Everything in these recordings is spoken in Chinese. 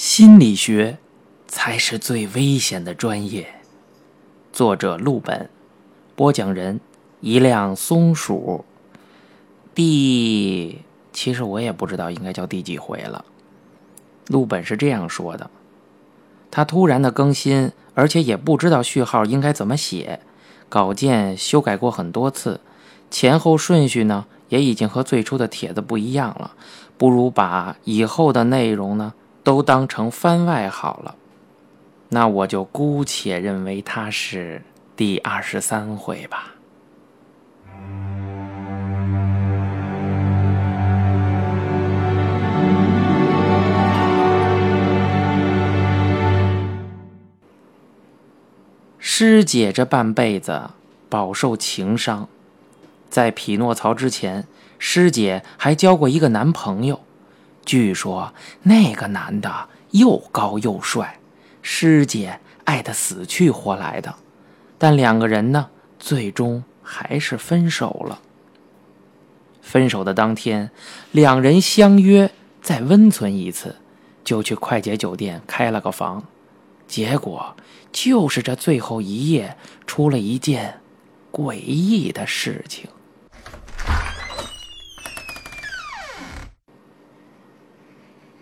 心理学才是最危险的专业。作者：陆本，播讲人：一辆松鼠。第，其实我也不知道应该叫第几回了。陆本是这样说的：他突然的更新，而且也不知道序号应该怎么写，稿件修改过很多次，前后顺序呢也已经和最初的帖子不一样了。不如把以后的内容呢。都当成番外好了，那我就姑且认为它是第二十三回吧。师姐这半辈子饱受情伤，在匹诺曹之前，师姐还交过一个男朋友。据说那个男的又高又帅，师姐爱得死去活来的，但两个人呢，最终还是分手了。分手的当天，两人相约再温存一次，就去快捷酒店开了个房。结果就是这最后一夜，出了一件诡异的事情。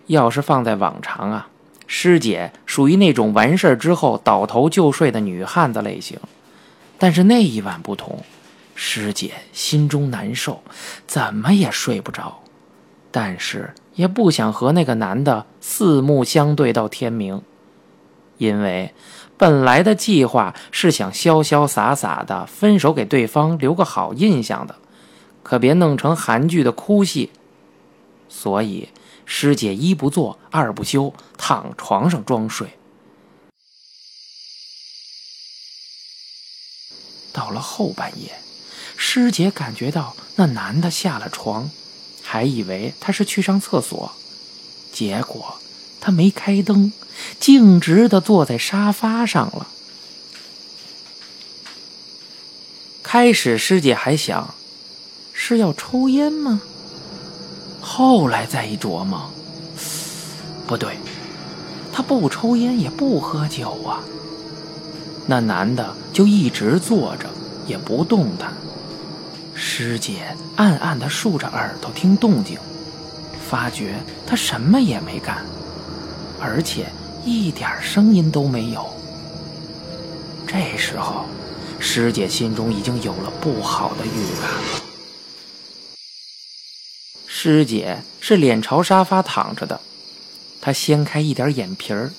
要是放在往常啊，师姐属于那种完事儿之后倒头就睡的女汉子类型。但是那一晚不同，师姐心中难受，怎么也睡不着，但是也不想和那个男的四目相对到天明，因为本来的计划是想潇潇洒洒的分手，给对方留个好印象的，可别弄成韩剧的哭戏，所以。师姐一不做二不休，躺床上装睡。到了后半夜，师姐感觉到那男的下了床，还以为他是去上厕所，结果他没开灯，径直的坐在沙发上了。开始师姐还想，是要抽烟吗？后来再一琢磨，不对，他不抽烟也不喝酒啊。那男的就一直坐着也不动弹。师姐暗暗的竖着耳朵听动静，发觉他什么也没干，而且一点声音都没有。这时候，师姐心中已经有了不好的预感了。师姐是脸朝沙发躺着的，她掀开一点眼皮儿，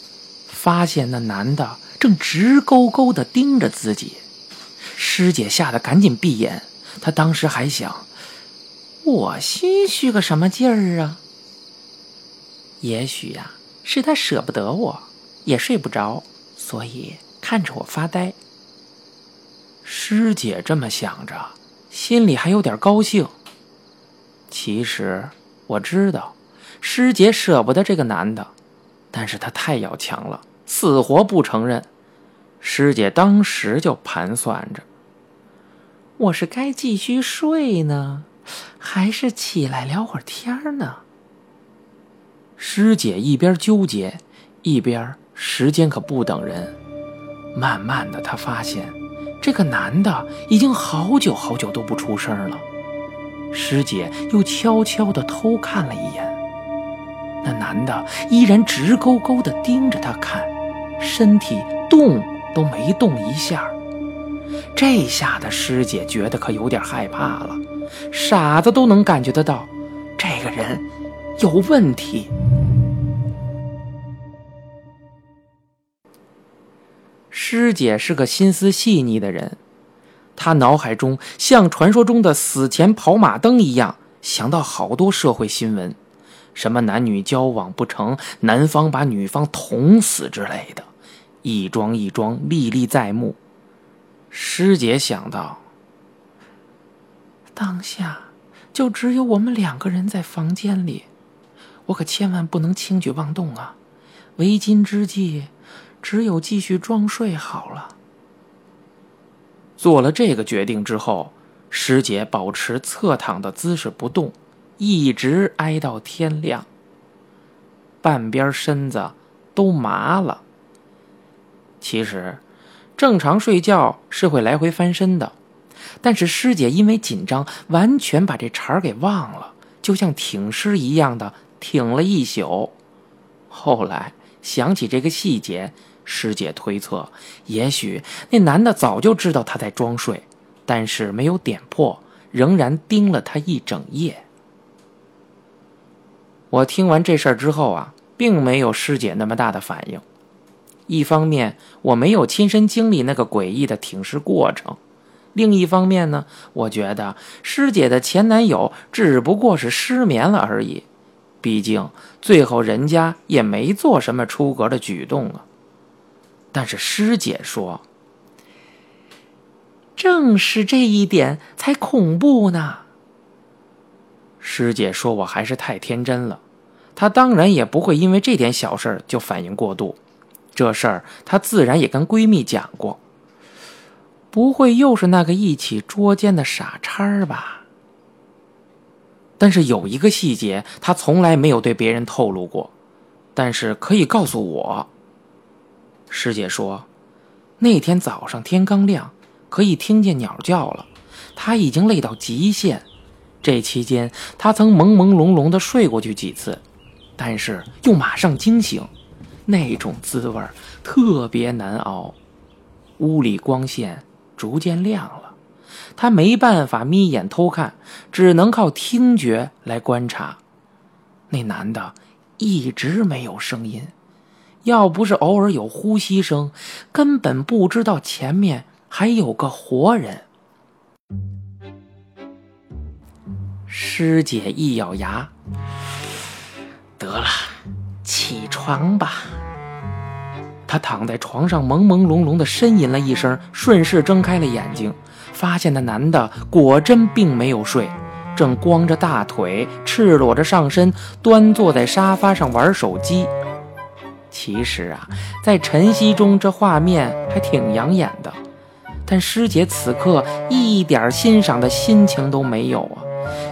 发现那男的正直勾勾地盯着自己。师姐吓得赶紧闭眼。她当时还想：我心虚个什么劲儿啊？也许呀，是他舍不得我，也睡不着，所以看着我发呆。师姐这么想着，心里还有点高兴。其实我知道，师姐舍不得这个男的，但是他太要强了，死活不承认。师姐当时就盘算着：我是该继续睡呢，还是起来聊会儿天呢？师姐一边纠结，一边时间可不等人。慢慢的，她发现这个男的已经好久好久都不出声了。师姐又悄悄地偷看了一眼，那男的依然直勾勾地盯着她看，身体动都没动一下。这下的师姐觉得可有点害怕了，傻子都能感觉得到，这个人有问题。师姐是个心思细腻的人。他脑海中像传说中的死前跑马灯一样，想到好多社会新闻，什么男女交往不成，男方把女方捅死之类的，一桩一桩历历在目。师姐想到，当下就只有我们两个人在房间里，我可千万不能轻举妄动啊！为今之计，只有继续装睡好了。做了这个决定之后，师姐保持侧躺的姿势不动，一直挨到天亮。半边身子都麻了。其实，正常睡觉是会来回翻身的，但是师姐因为紧张，完全把这茬儿给忘了，就像挺尸一样的挺了一宿。后来想起这个细节，师姐推测，也许那男的早就知道她在装睡，但是没有点破，仍然盯了她一整夜。我听完这事儿之后啊，并没有师姐那么大的反应。一方面我没有亲身经历那个诡异的挺尸过程，另一方面呢，我觉得师姐的前男友只不过是失眠了而已，毕竟最后人家也没做什么出格的举动啊。但是师姐说，正是这一点才恐怖呢。师姐说我还是太天真了，她当然也不会因为这点小事就反应过度。这事儿她自然也跟闺蜜讲过，不会又是那个一起捉奸的傻叉吧？但是有一个细节，她从来没有对别人透露过，但是可以告诉我。师姐说，那天早上天刚亮，可以听见鸟叫了，她已经累到极限。这期间，她曾朦朦胧胧的睡过去几次，但是又马上惊醒。那种滋味特别难熬，屋里光线逐渐亮了，他没办法眯眼偷看，只能靠听觉来观察。那男的一直没有声音，要不是偶尔有呼吸声，根本不知道前面还有个活人。师姐一咬牙，得了。起床吧。他躺在床上，朦朦胧胧的呻吟了一声，顺势睁开了眼睛，发现那男的果真并没有睡，正光着大腿，赤裸着上身，端坐在沙发上玩手机。其实啊，在晨曦中，这画面还挺养眼的，但师姐此刻一点欣赏的心情都没有啊。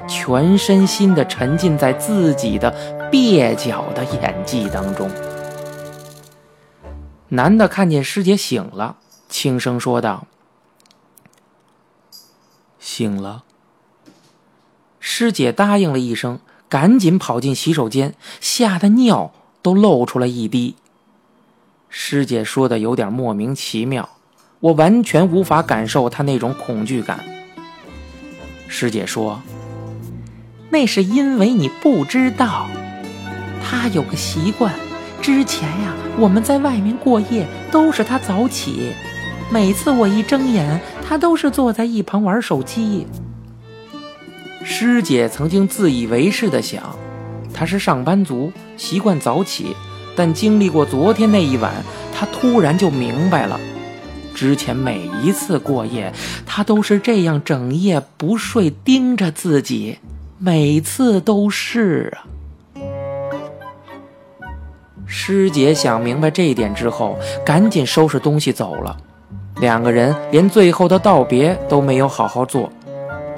全身心的沉浸在自己的蹩脚的演技当中。男的看见师姐醒了，轻声说道：“醒了。”师姐答应了一声，赶紧跑进洗手间，吓得尿都露出了一滴。师姐说的有点莫名其妙，我完全无法感受她那种恐惧感。师姐说。那是因为你不知道，他有个习惯。之前呀，我们在外面过夜都是他早起，每次我一睁眼，他都是坐在一旁玩手机。师姐曾经自以为是的想，他是上班族，习惯早起。但经历过昨天那一晚，他突然就明白了，之前每一次过夜，他都是这样整夜不睡，盯着自己。每次都是啊。师姐想明白这一点之后，赶紧收拾东西走了。两个人连最后的道别都没有好好做。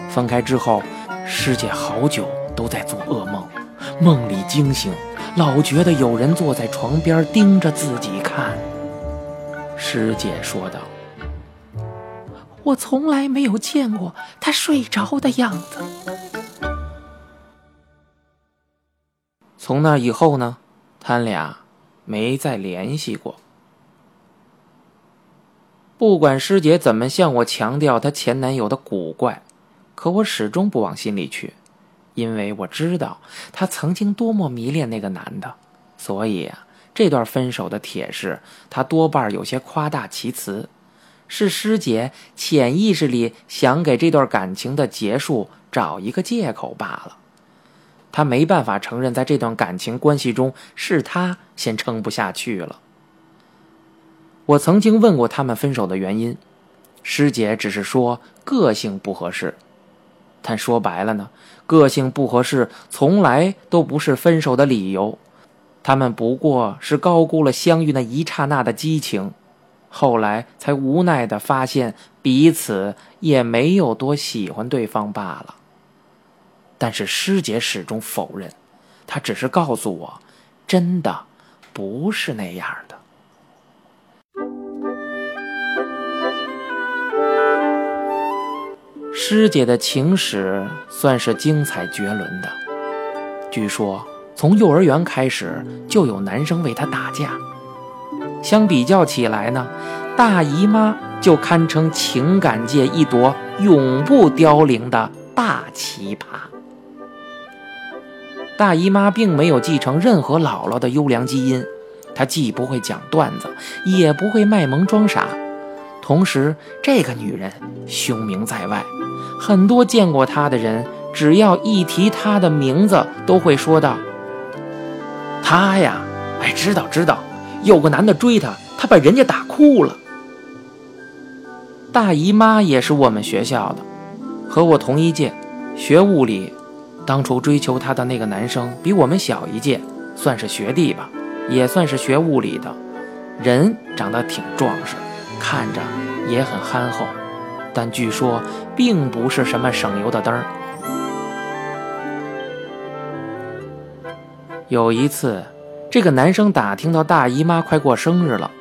分开之后，师姐好久都在做噩梦，梦里惊醒，老觉得有人坐在床边盯着自己看。师姐说道：“我从来没有见过他睡着的样子。”从那以后呢，他俩没再联系过。不管师姐怎么向我强调她前男友的古怪，可我始终不往心里去，因为我知道她曾经多么迷恋那个男的。所以啊，这段分手的铁事，他多半有些夸大其词，是师姐潜意识里想给这段感情的结束找一个借口罢了。他没办法承认，在这段感情关系中是他先撑不下去了。我曾经问过他们分手的原因，师姐只是说个性不合适。但说白了呢，个性不合适从来都不是分手的理由。他们不过是高估了相遇那一刹那的激情，后来才无奈的发现彼此也没有多喜欢对方罢了。但是师姐始终否认，她只是告诉我，真的不是那样的。师姐的情史算是精彩绝伦的。据说从幼儿园开始就有男生为她打架。相比较起来呢，大姨妈就堪称情感界一朵永不凋零的大奇葩。大姨妈并没有继承任何姥姥的优良基因，她既不会讲段子，也不会卖萌装傻。同时，这个女人凶名在外，很多见过她的人，只要一提她的名字，都会说道：“她呀，哎，知道知道，有个男的追她，她把人家打哭了。”大姨妈也是我们学校的，和我同一届，学物理。当初追求她的那个男生比我们小一届，算是学弟吧，也算是学物理的，人长得挺壮实。看着也很憨厚，但据说并不是什么省油的灯儿。有一次，这个男生打听到大姨妈快过生日了，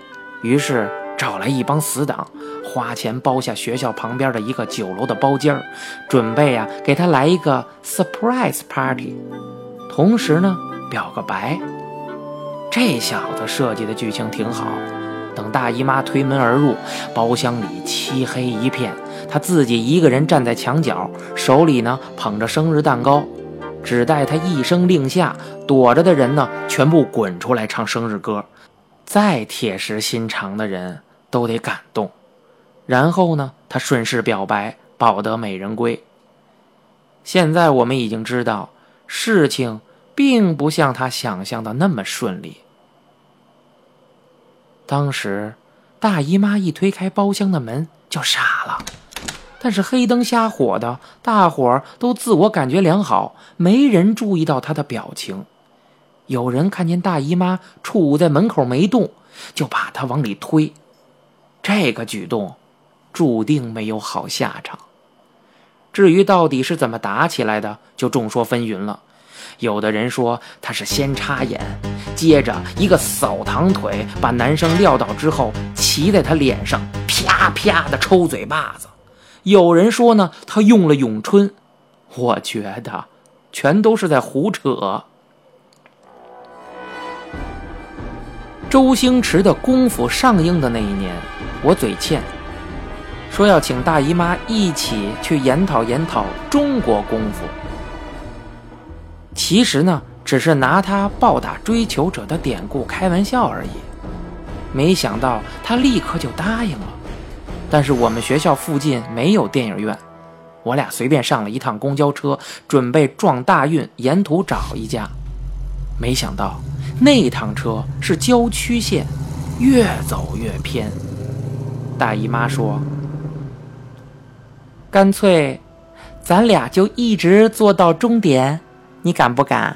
于是找来一帮死党，花钱包下学校旁边的一个酒楼的包间儿，准备呀给她来一个 surprise party，同时呢表个白。这小子设计的剧情挺好。等大姨妈推门而入，包厢里漆黑一片，她自己一个人站在墙角，手里呢捧着生日蛋糕，只待她一声令下，躲着的人呢全部滚出来唱生日歌。再铁石心肠的人都得感动。然后呢，他顺势表白，抱得美人归。现在我们已经知道，事情并不像他想象的那么顺利。当时，大姨妈一推开包厢的门就傻了，但是黑灯瞎火的，大伙儿都自我感觉良好，没人注意到她的表情。有人看见大姨妈杵在门口没动，就把她往里推。这个举动注定没有好下场。至于到底是怎么打起来的，就众说纷纭了。有的人说他是先插眼，接着一个扫堂腿把男生撂倒之后，骑在他脸上啪啪的抽嘴巴子。有人说呢，他用了咏春。我觉得全都是在胡扯。周星驰的功夫上映的那一年，我嘴欠，说要请大姨妈一起去研讨研讨中国功夫。其实呢，只是拿他暴打追求者的典故开玩笑而已。没想到他立刻就答应了。但是我们学校附近没有电影院，我俩随便上了一趟公交车，准备撞大运，沿途找一家。没想到那趟车是郊区线，越走越偏。大姨妈说：“干脆，咱俩就一直坐到终点。”你敢不敢？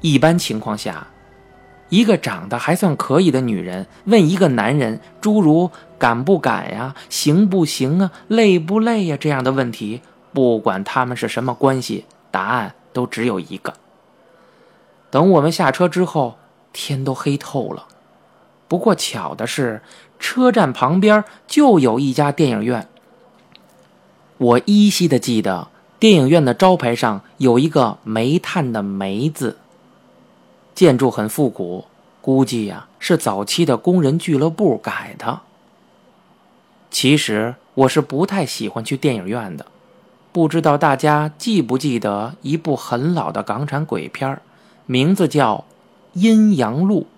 一般情况下，一个长得还算可以的女人问一个男人诸如“敢不敢呀”“行不行啊”“累不累呀”这样的问题，不管他们是什么关系，答案都只有一个。等我们下车之后，天都黑透了。不过巧的是，车站旁边就有一家电影院。我依稀的记得。电影院的招牌上有一个煤炭的“煤”字，建筑很复古，估计呀是早期的工人俱乐部改的。其实我是不太喜欢去电影院的，不知道大家记不记得一部很老的港产鬼片名字叫《阴阳路》。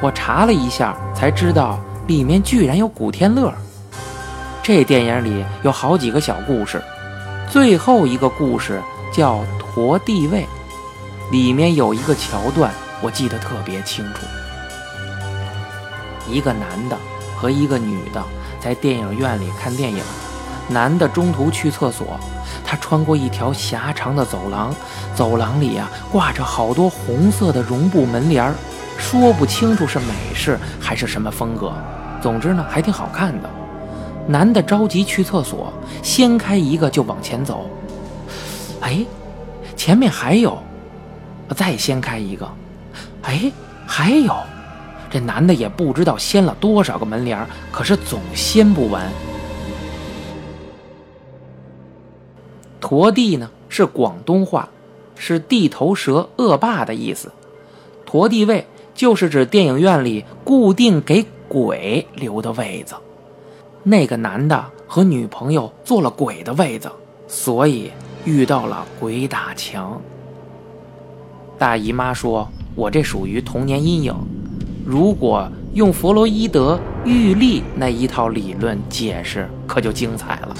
我查了一下，才知道里面居然有古天乐。这电影里有好几个小故事，最后一个故事叫“驼地位”，里面有一个桥段我记得特别清楚：一个男的和一个女的在电影院里看电影，男的中途去厕所，他穿过一条狭长的走廊，走廊里啊挂着好多红色的绒布门帘儿说不清楚是美式还是什么风格，总之呢还挺好看的。男的着急去厕所，掀开一个就往前走。哎，前面还有。再掀开一个，哎，还有。这男的也不知道掀了多少个门帘，可是总掀不完。驼地呢是广东话，是地头蛇、恶霸的意思。驼地位就是指电影院里固定给鬼留的位子。那个男的和女朋友坐了鬼的位子，所以遇到了鬼打墙。大姨妈说：“我这属于童年阴影。如果用弗洛伊德玉立那一套理论解释，可就精彩了。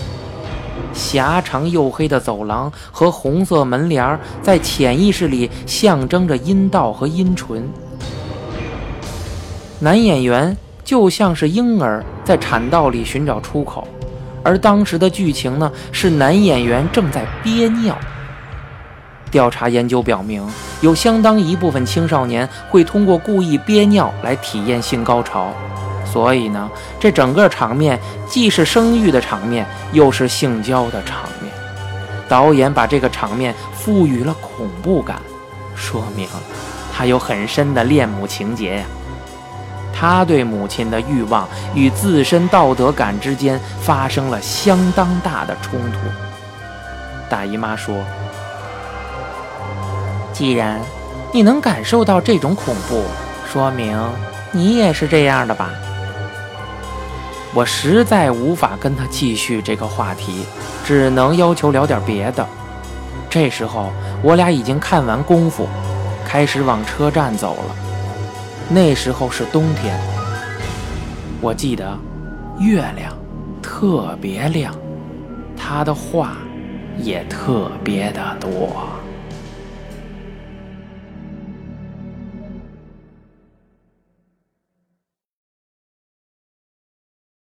狭长又黑的走廊和红色门帘，在潜意识里象征着阴道和阴唇。男演员就像是婴儿在产道里寻找出口，而当时的剧情呢，是男演员正在憋尿。”调查研究表明，有相当一部分青少年会通过故意憋尿来体验性高潮，所以呢，这整个场面既是生育的场面，又是性交的场面。导演把这个场面赋予了恐怖感，说明他有很深的恋母情节呀。他对母亲的欲望与自身道德感之间发生了相当大的冲突。大姨妈说。既然你能感受到这种恐怖，说明你也是这样的吧？我实在无法跟他继续这个话题，只能要求聊点别的。这时候，我俩已经看完功夫，开始往车站走了。那时候是冬天，我记得月亮特别亮，他的话也特别的多。